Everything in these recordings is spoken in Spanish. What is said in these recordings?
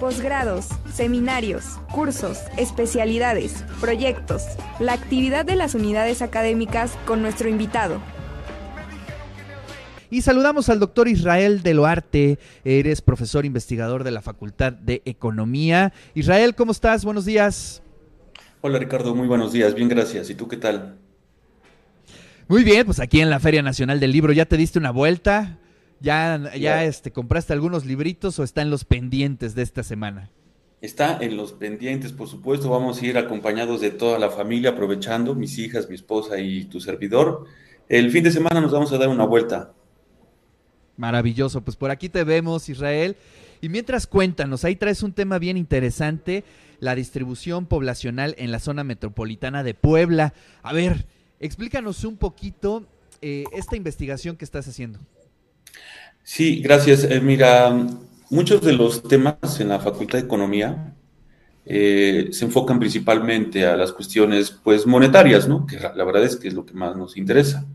posgrados, seminarios, cursos, especialidades, proyectos, la actividad de las unidades académicas con nuestro invitado. Y saludamos al doctor Israel Deloarte, eres profesor investigador de la Facultad de Economía. Israel, ¿cómo estás? Buenos días. Hola Ricardo, muy buenos días, bien gracias. ¿Y tú qué tal? Muy bien, pues aquí en la Feria Nacional del Libro, ¿ya te diste una vuelta? ¿Ya, ya este, compraste algunos libritos o está en los pendientes de esta semana? Está en los pendientes, por supuesto. Vamos a ir acompañados de toda la familia, aprovechando mis hijas, mi esposa y tu servidor. El fin de semana nos vamos a dar una vuelta. Maravilloso, pues por aquí te vemos, Israel. Y mientras cuéntanos, ahí traes un tema bien interesante, la distribución poblacional en la zona metropolitana de Puebla. A ver, explícanos un poquito eh, esta investigación que estás haciendo. Sí, gracias. Eh, mira, muchos de los temas en la Facultad de Economía eh, se enfocan principalmente a las cuestiones pues monetarias, ¿no? Que la verdad es que es lo que más nos interesa.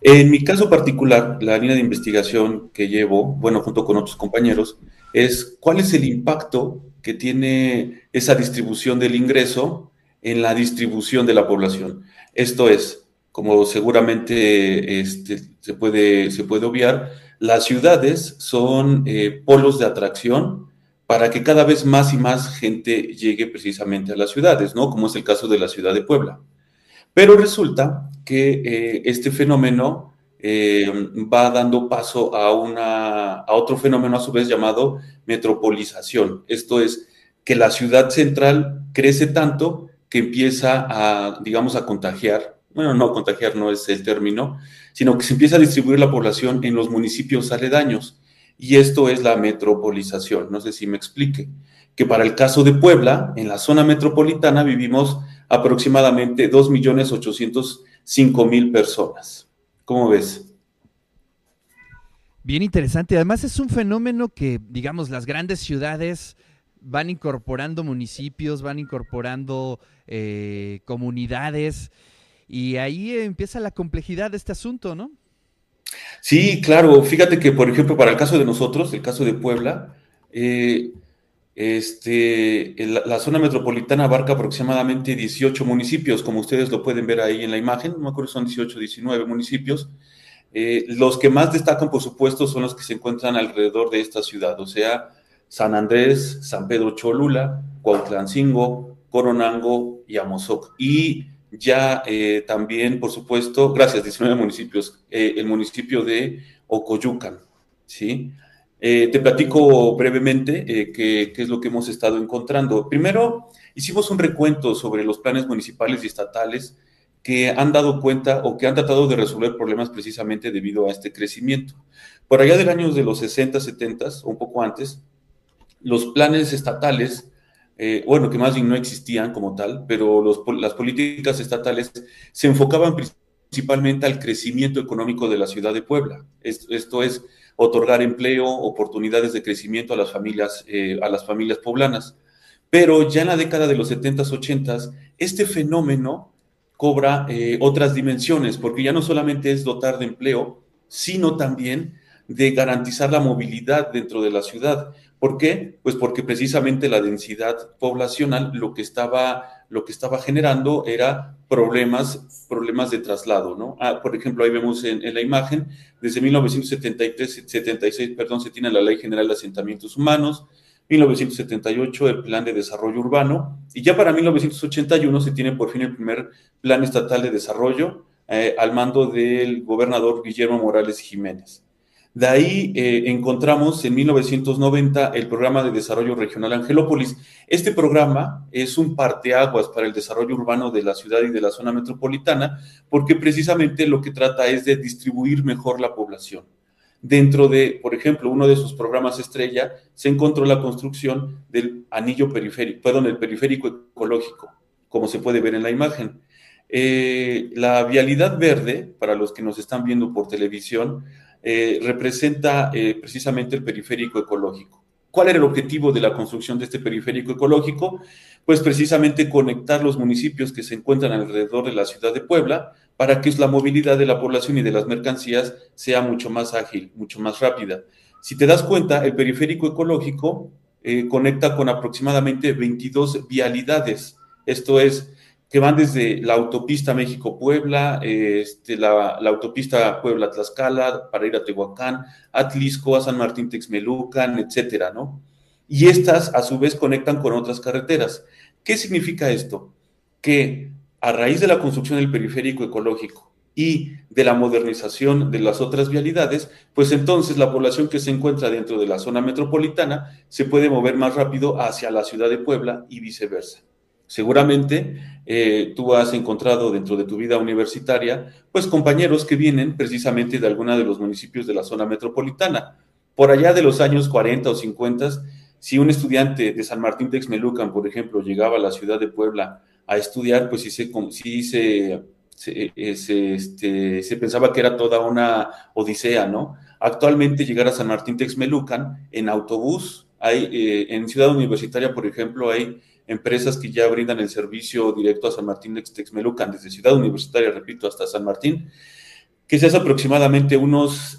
En mi caso particular, la línea de investigación que llevo, bueno, junto con otros compañeros, es cuál es el impacto que tiene esa distribución del ingreso en la distribución de la población. Esto es, como seguramente este, se, puede, se puede obviar, las ciudades son eh, polos de atracción para que cada vez más y más gente llegue precisamente a las ciudades, ¿no? Como es el caso de la ciudad de Puebla. Pero resulta que eh, este fenómeno eh, va dando paso a, una, a otro fenómeno a su vez llamado metropolización. Esto es que la ciudad central crece tanto que empieza a, digamos, a contagiar, bueno, no, contagiar no es el término, sino que se empieza a distribuir la población en los municipios aledaños. Y esto es la metropolización. No sé si me explique. Que para el caso de Puebla, en la zona metropolitana vivimos aproximadamente 2.805.000 personas. ¿Cómo ves? Bien interesante. Además es un fenómeno que, digamos, las grandes ciudades van incorporando municipios, van incorporando eh, comunidades y ahí empieza la complejidad de este asunto, ¿no? Sí, claro. Fíjate que, por ejemplo, para el caso de nosotros, el caso de Puebla, eh, este, la, zona metropolitana abarca aproximadamente 18 municipios, como ustedes lo pueden ver ahí en la imagen, no me acuerdo, son 18, 19 municipios. Eh, los que más destacan, por supuesto, son los que se encuentran alrededor de esta ciudad, o sea, San Andrés, San Pedro Cholula, Cuautlancingo, Coronango y Amozoc. Y ya eh, también, por supuesto, gracias, 19 municipios, eh, el municipio de Ocoyucan, ¿sí? Eh, te platico brevemente qué, es lo que hemos estado encontrando. Primero, hicimos un recuento sobre los planes municipales y estatales que han dado cuenta o que han tratado de resolver problemas precisamente debido a este crecimiento. Por allá del año de los 60, 70, o un poco antes, los planes estatales eh, bueno, que más bien no existían como tal, pero las políticas estatales se enfocaban principalmente al crecimiento económico de la ciudad de Puebla. Esto, es otorgar empleo, oportunidades de crecimiento a las familias, eh, a las familias poblanas. Pero ya en la década de los 70s, 80s, este fenómeno cobra eh, otras dimensiones, porque ya no solamente es dotar de empleo, sino también de garantizar la movilidad dentro de la ciudad. ¿Por qué? Pues porque precisamente la densidad poblacional lo que estaba, lo que estaba generando era problemas, problemas de traslado, ¿no? Ah, por ejemplo, ahí vemos en, la imagen, desde 1973, 76, perdón, se tiene la Ley General de Asentamientos Humanos, 1978 el Plan de Desarrollo Urbano, y ya para 1981 se tiene por fin el primer Plan Estatal de Desarrollo eh, al mando del gobernador Guillermo Morales Jiménez. De ahí eh, encontramos en 1990 el programa de desarrollo regional Angelópolis. Este programa es un parteaguas para el desarrollo urbano de la ciudad y de la zona metropolitana, porque precisamente lo que trata es de distribuir mejor la población. Dentro de, por ejemplo, uno de sus programas estrella, se encontró la construcción del anillo periférico, perdón, el periférico ecológico, como se puede ver en la imagen. Eh, la vialidad verde, para los que nos están viendo por televisión, eh, representa eh, precisamente el periférico ecológico. ¿Cuál era el objetivo de la construcción de este periférico ecológico? Pues precisamente conectar los municipios que se encuentran alrededor de la ciudad de Puebla para que la movilidad de la población y de las mercancías sea mucho más ágil, mucho más rápida. Si te das cuenta, el periférico ecológico eh, conecta con aproximadamente 22 vialidades. Esto es, que van desde la autopista México-Puebla, este, la, la, autopista Puebla-Tlaxcala, para ir a Tehuacán, Atlisco, a San Martín-Texmelucan, etcétera, ¿no? Y estas, a su vez, conectan con otras carreteras. ¿Qué significa esto? Que a raíz de la construcción del periférico ecológico y de la modernización de las otras vialidades, pues entonces la población que se encuentra dentro de la zona metropolitana se puede mover más rápido hacia la ciudad de Puebla y viceversa. Seguramente eh, tú has encontrado dentro de tu vida universitaria, pues compañeros que vienen precisamente de alguna de los municipios de la zona metropolitana. Por allá de los años 40 o 50, si un estudiante de San Martín Texmelucan, por ejemplo, llegaba a la ciudad de Puebla a estudiar, pues sí se, sí se, se, este, se pensaba que era toda una odisea, ¿no? Actualmente llegar a San Martín Texmelucan en autobús, hay eh, en Ciudad Universitaria, por ejemplo, hay empresas que ya brindan el servicio directo a San Martín de Texmelucan, desde Ciudad Universitaria, repito, hasta San Martín, que se hace aproximadamente unos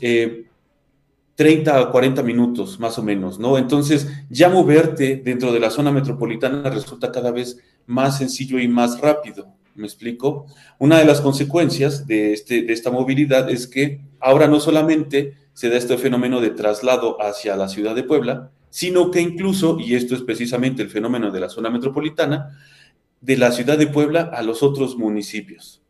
30 a 40 minutos, más o menos, ¿no? Entonces, ya moverte dentro de la zona metropolitana resulta cada vez más sencillo y más rápido. ¿Me explico? Una de las consecuencias de, este, de esta movilidad es que ahora no solamente se da este fenómeno de traslado hacia la ciudad de Puebla, sino que incluso, y esto es precisamente el fenómeno de la zona metropolitana, de la ciudad de Puebla a los otros municipios.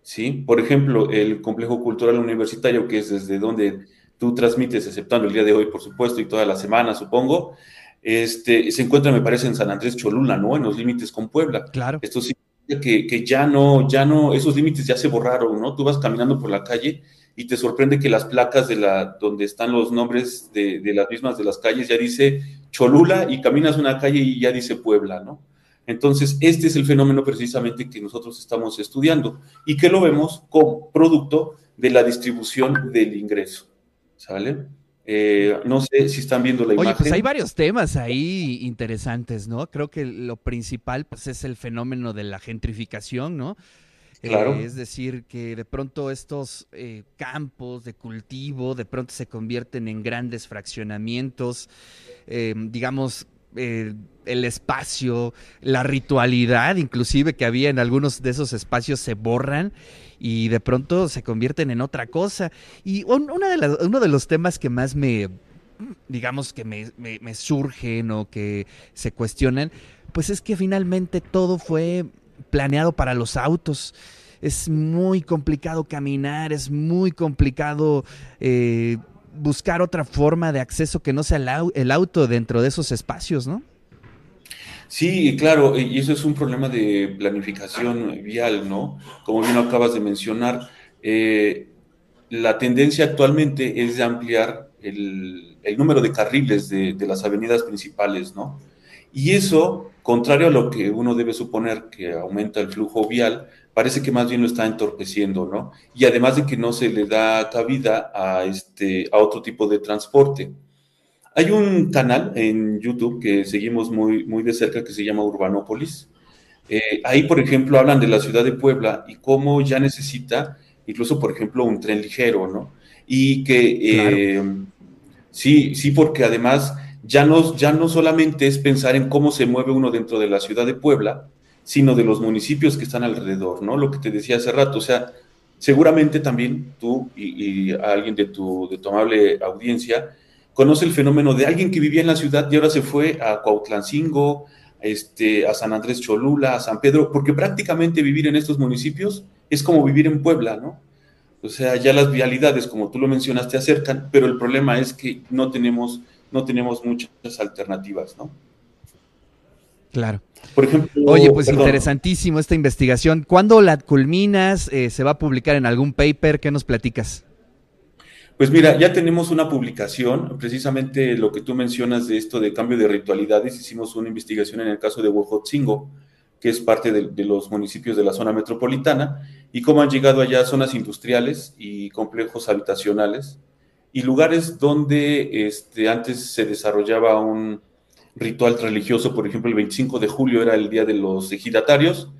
¿Sí? Por ejemplo, el complejo cultural universitario, que es desde donde tú transmites, exceptando el día de hoy, por supuesto, y toda la semana, supongo, este, se encuentra, me parece, en San Andrés Cholula, ¿no? En los límites con Puebla. Claro. Esto significa que, que ya no, ya no, esos límites ya se borraron, ¿no? Tú vas caminando por la calle y te sorprende que las placas de la, donde están los nombres de, de, las mismas de las calles ya dice Cholula y caminas una calle y ya dice Puebla, ¿no? Entonces, este es el fenómeno precisamente que nosotros estamos estudiando y que lo vemos como producto de la distribución del ingreso, ¿sale? Eh, no sé si están viendo la imagen. Oye, pues hay varios temas ahí interesantes, ¿no? Creo que lo principal pues, es el fenómeno de la gentrificación, ¿no? Claro. Eh, es decir, que de pronto estos eh, campos de cultivo de pronto se convierten en grandes fraccionamientos, eh, digamos, el espacio, la ritualidad inclusive que había en algunos de esos espacios se borran y de pronto se convierten en otra cosa. Y uno de los temas que más me, digamos, que me, me surgen o que se cuestionan, pues es que finalmente todo fue planeado para los autos. Es muy complicado caminar, es muy complicado eh, buscar otra forma de acceso que no sea el, auto dentro de esos espacios, ¿no? Sí, claro, y eso es un problema de planificación vial, ¿no? Como bien acabas de mencionar, eh, la tendencia actualmente es de ampliar el, el número de carriles de, de las avenidas principales, ¿no? Y eso, contrario a lo que uno debe suponer que aumenta el flujo vial, parece que más bien lo está entorpeciendo, ¿no? Y además de que no se le da cabida a, este, a otro tipo de transporte. Hay un canal en YouTube que seguimos muy, muy de cerca que se llama Urbanópolis. Eh, ahí, por ejemplo, hablan de la ciudad de Puebla y cómo ya necesita, incluso, por ejemplo, un tren ligero, ¿no? Y que, eh, claro. sí, sí, porque además ya no, ya no solamente es pensar en cómo se mueve uno dentro de la ciudad de Puebla, sino de los municipios que están alrededor, ¿no? Lo que te decía hace rato, o sea, seguramente también tú y, alguien de tu, de tu amable audiencia conoce el fenómeno de alguien que vivía en la ciudad y ahora se fue a Cuautlancingo, este, a San Andrés Cholula, a San Pedro, porque prácticamente vivir en estos municipios es como vivir en Puebla, ¿no? O sea, ya las vialidades, como tú lo mencionaste, acercan, pero el problema es que no tenemos no tenemos muchas alternativas, ¿no? Claro. Por ejemplo, Oye, pues perdón. interesantísimo esta investigación. ¿Cuándo la culminas? Eh, ¿Se va a publicar en algún paper? ¿Qué nos platicas? Pues mira, ya tenemos una publicación, precisamente lo que tú mencionas de esto de cambio de ritualidades, hicimos una investigación en el caso de Huejotzingo, que es parte de, de, los municipios de la zona metropolitana, y cómo han llegado allá zonas industriales y complejos habitacionales, y lugares donde este, antes se desarrollaba un ritual religioso, por ejemplo, el 25 de julio era el día de los ejidatarios,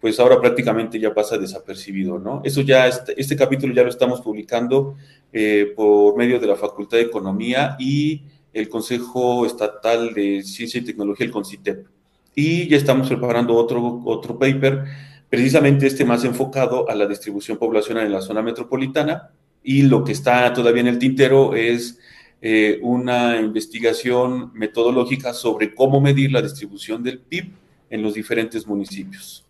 pues ahora prácticamente ya pasa desapercibido, ¿no? Eso ya, este, este capítulo ya lo estamos publicando eh, por medio de la Facultad de Economía y el Consejo Estatal de Ciencia y Tecnología, el CONCITEP. Y ya estamos preparando otro, otro paper, precisamente este más enfocado a la distribución poblacional en la zona metropolitana. Y lo que está todavía en el tintero es eh, una investigación metodológica sobre cómo medir la distribución del PIB en los diferentes municipios.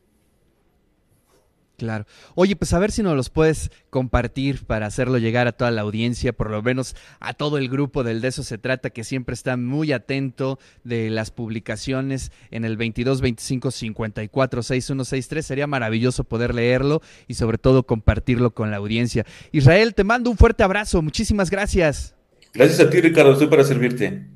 Claro. Oye, pues a ver si nos los puedes compartir para hacerlo llegar a toda la audiencia, por lo menos a todo el grupo del De eso se trata, que siempre está muy atento de las publicaciones en el 22 25 54 6163. Sería maravilloso poder leerlo y sobre todo compartirlo con la audiencia. Israel, te mando un fuerte abrazo. Muchísimas gracias. Gracias a ti, Ricardo. Estoy para servirte.